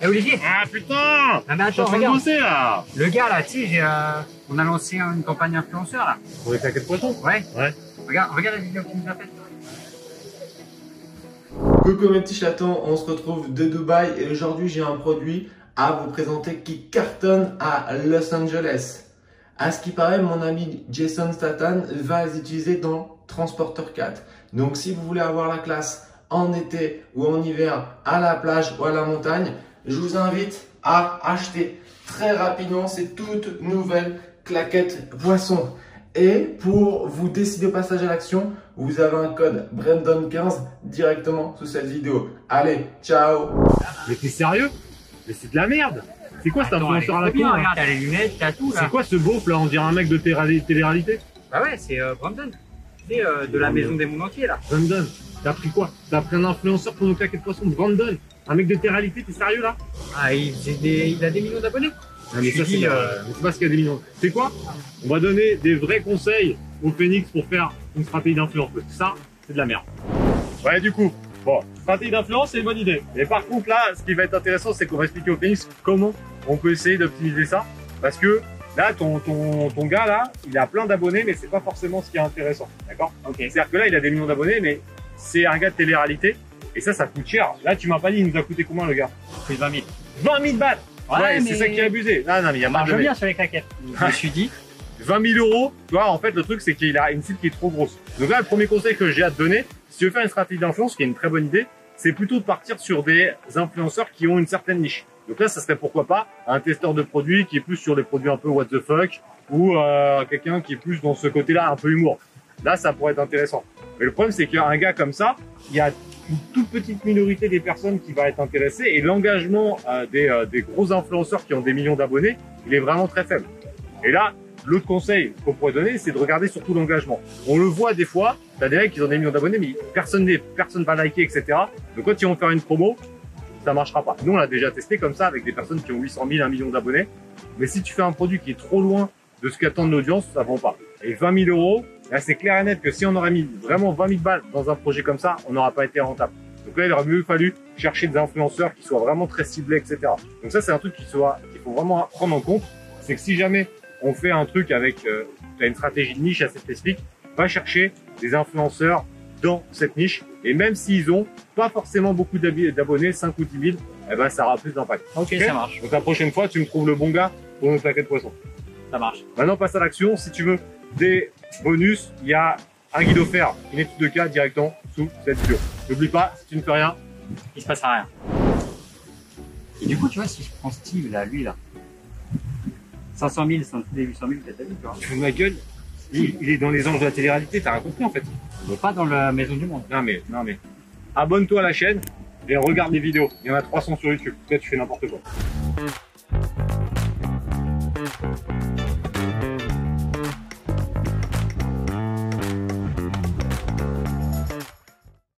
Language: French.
Eh Olivier Ah putain Non mais attends, regarde. bosser là Le gars là, tu sais, j'ai, euh, on a lancé une campagne influenceur là. Pour les claquettes poissons Ouais. Ouais. Regarde, regarde la vidéo qu'il nous a faite. Coucou mes petits chatons, on se retrouve de Dubaï et aujourd'hui j'ai un produit à vous présenter qui cartonne à Los Angeles. À ce qui paraît, mon ami Jason Statham va les utiliser dans Transporter 4. Donc si vous voulez avoir la classe en été ou en hiver à la plage ou à la montagne, je vous invite à acheter très rapidement ces toutes nouvelles claquettes poissons. Et pour vous décider au passage à l'action, vous avez un code Brandon15 directement sous cette vidéo. Allez, ciao Mais t'es sérieux? Mais c'est de la merde C'est quoi cet influenceur à la con regarde, t'as les lunettes, t'as tout là. C'est quoi ce beauf là? On dirait un mec de télé- télé-réalité Bah ouais, c'est euh, Brandon. C'est euh, de la maison des mondes entiers là. Brandon, t'as pris quoi? T'as pris un influenceur pour nos claquettes poissons Brandon? Un mec de télé-réalité, t'es sérieux là Ah, il, c'est des- il a des millions d'abonnés. Non mais Je ça c'est euh, euh, c'est parce qu'il y a des millions. C'est quoi On va donner des vrais conseils au Phoenix pour faire une stratégie d'influence. Ça, c'est de la merde. Ouais, du coup, bon, stratégie d'influence, c'est une bonne idée. Mais par contre, là, ce qui va être intéressant, c'est qu'on va expliquer au Phoenix comment on peut essayer d'optimiser ça. Parce que là, ton, ton, ton gars, là, il a plein d'abonnés, mais c'est pas forcément ce qui est intéressant. D'accord Ok. C'est-à-dire que là, il a des millions d'abonnés, mais c'est un gars de télé-réalité. Et ça, ça coûte cher. Là, tu m'as pas dit, il nous a coûté combien, le gars C'est 20 000. 20 000 balles Ouais, c'est mais- ça qui est abusé. Non, non, mais il y a de bien sur les claquettes. Je me suis dit. 20 000 euros, tu vois, en fait, le truc, c'est qu'il a une cible qui est trop grosse. Donc là, le premier conseil que j'ai à te donner, si tu veux faire une stratégie d'influence, qui est une très bonne idée, c'est plutôt de partir sur des influenceurs qui ont une certaine niche. Donc là, ça serait pourquoi pas un testeur de produits qui est plus sur les produits un peu what the fuck, ou euh, quelqu'un qui est plus dans ce côté-là, un peu humour. Là, ça pourrait être intéressant. Mais le problème, c'est qu'un gars comme ça, il y a une toute petite minorité des personnes qui va être intéressée, et l'engagement euh, des, euh, des gros influenceurs qui ont des millions d'abonnés, il est vraiment très faible. Et là, l'autre conseil qu'on pourrait donner, c'est de regarder surtout l'engagement. On le voit des fois, t'as des mecs qui ont des millions d'abonnés, mais personne n'est, personne va liker, etc. Donc quand ils vont faire une promo, ça marchera pas. Nous, on l'a déjà testé comme ça avec des personnes qui ont 800 000, 1 million d'abonnés. Mais si tu fais un produit qui est trop loin de ce qu'attend l'audience, ça vend pas. Et 20 000 euros, là, c'est clair et net que si on aurait mis vraiment 20 000 balles dans un projet comme ça, on n'aurait pas été rentable. Donc là, il aurait mieux fallu chercher des influenceurs qui soient vraiment très ciblés, etc. Donc ça, c'est un truc qu'il faut vraiment prendre en compte. C'est que si jamais on fait un truc avec euh, une stratégie de niche assez spécifique, va chercher des influenceurs dans cette niche. Et même s'ils ont pas forcément beaucoup d'abonnés, 5 ou 10 000, eh ben, ça aura plus d'impact. Ok, Ok. ça marche. Donc la prochaine fois, tu me trouves le bon gars pour nos paquets de poissons. Ça marche. Maintenant, passe à l'action. Si tu veux des bonus, il y a un guide offert, une étude de cas directement sous cette vidéo. N'oublie pas, si tu ne fais rien, Il se passera rien. Et du coup, tu vois, si je prends Steve là, lui là. 500 000, 500 000, 800 000, peut-être, tu vois. tu fous de ma gueule. Il, il est dans les anges de la télé-réalité, t'as rien compris en fait. Mais pas dans la maison du monde. Non mais, non mais. Abonne-toi à la chaîne et regarde les vidéos. Il y en a 300 sur YouTube. Peut-être tu fais n'importe quoi.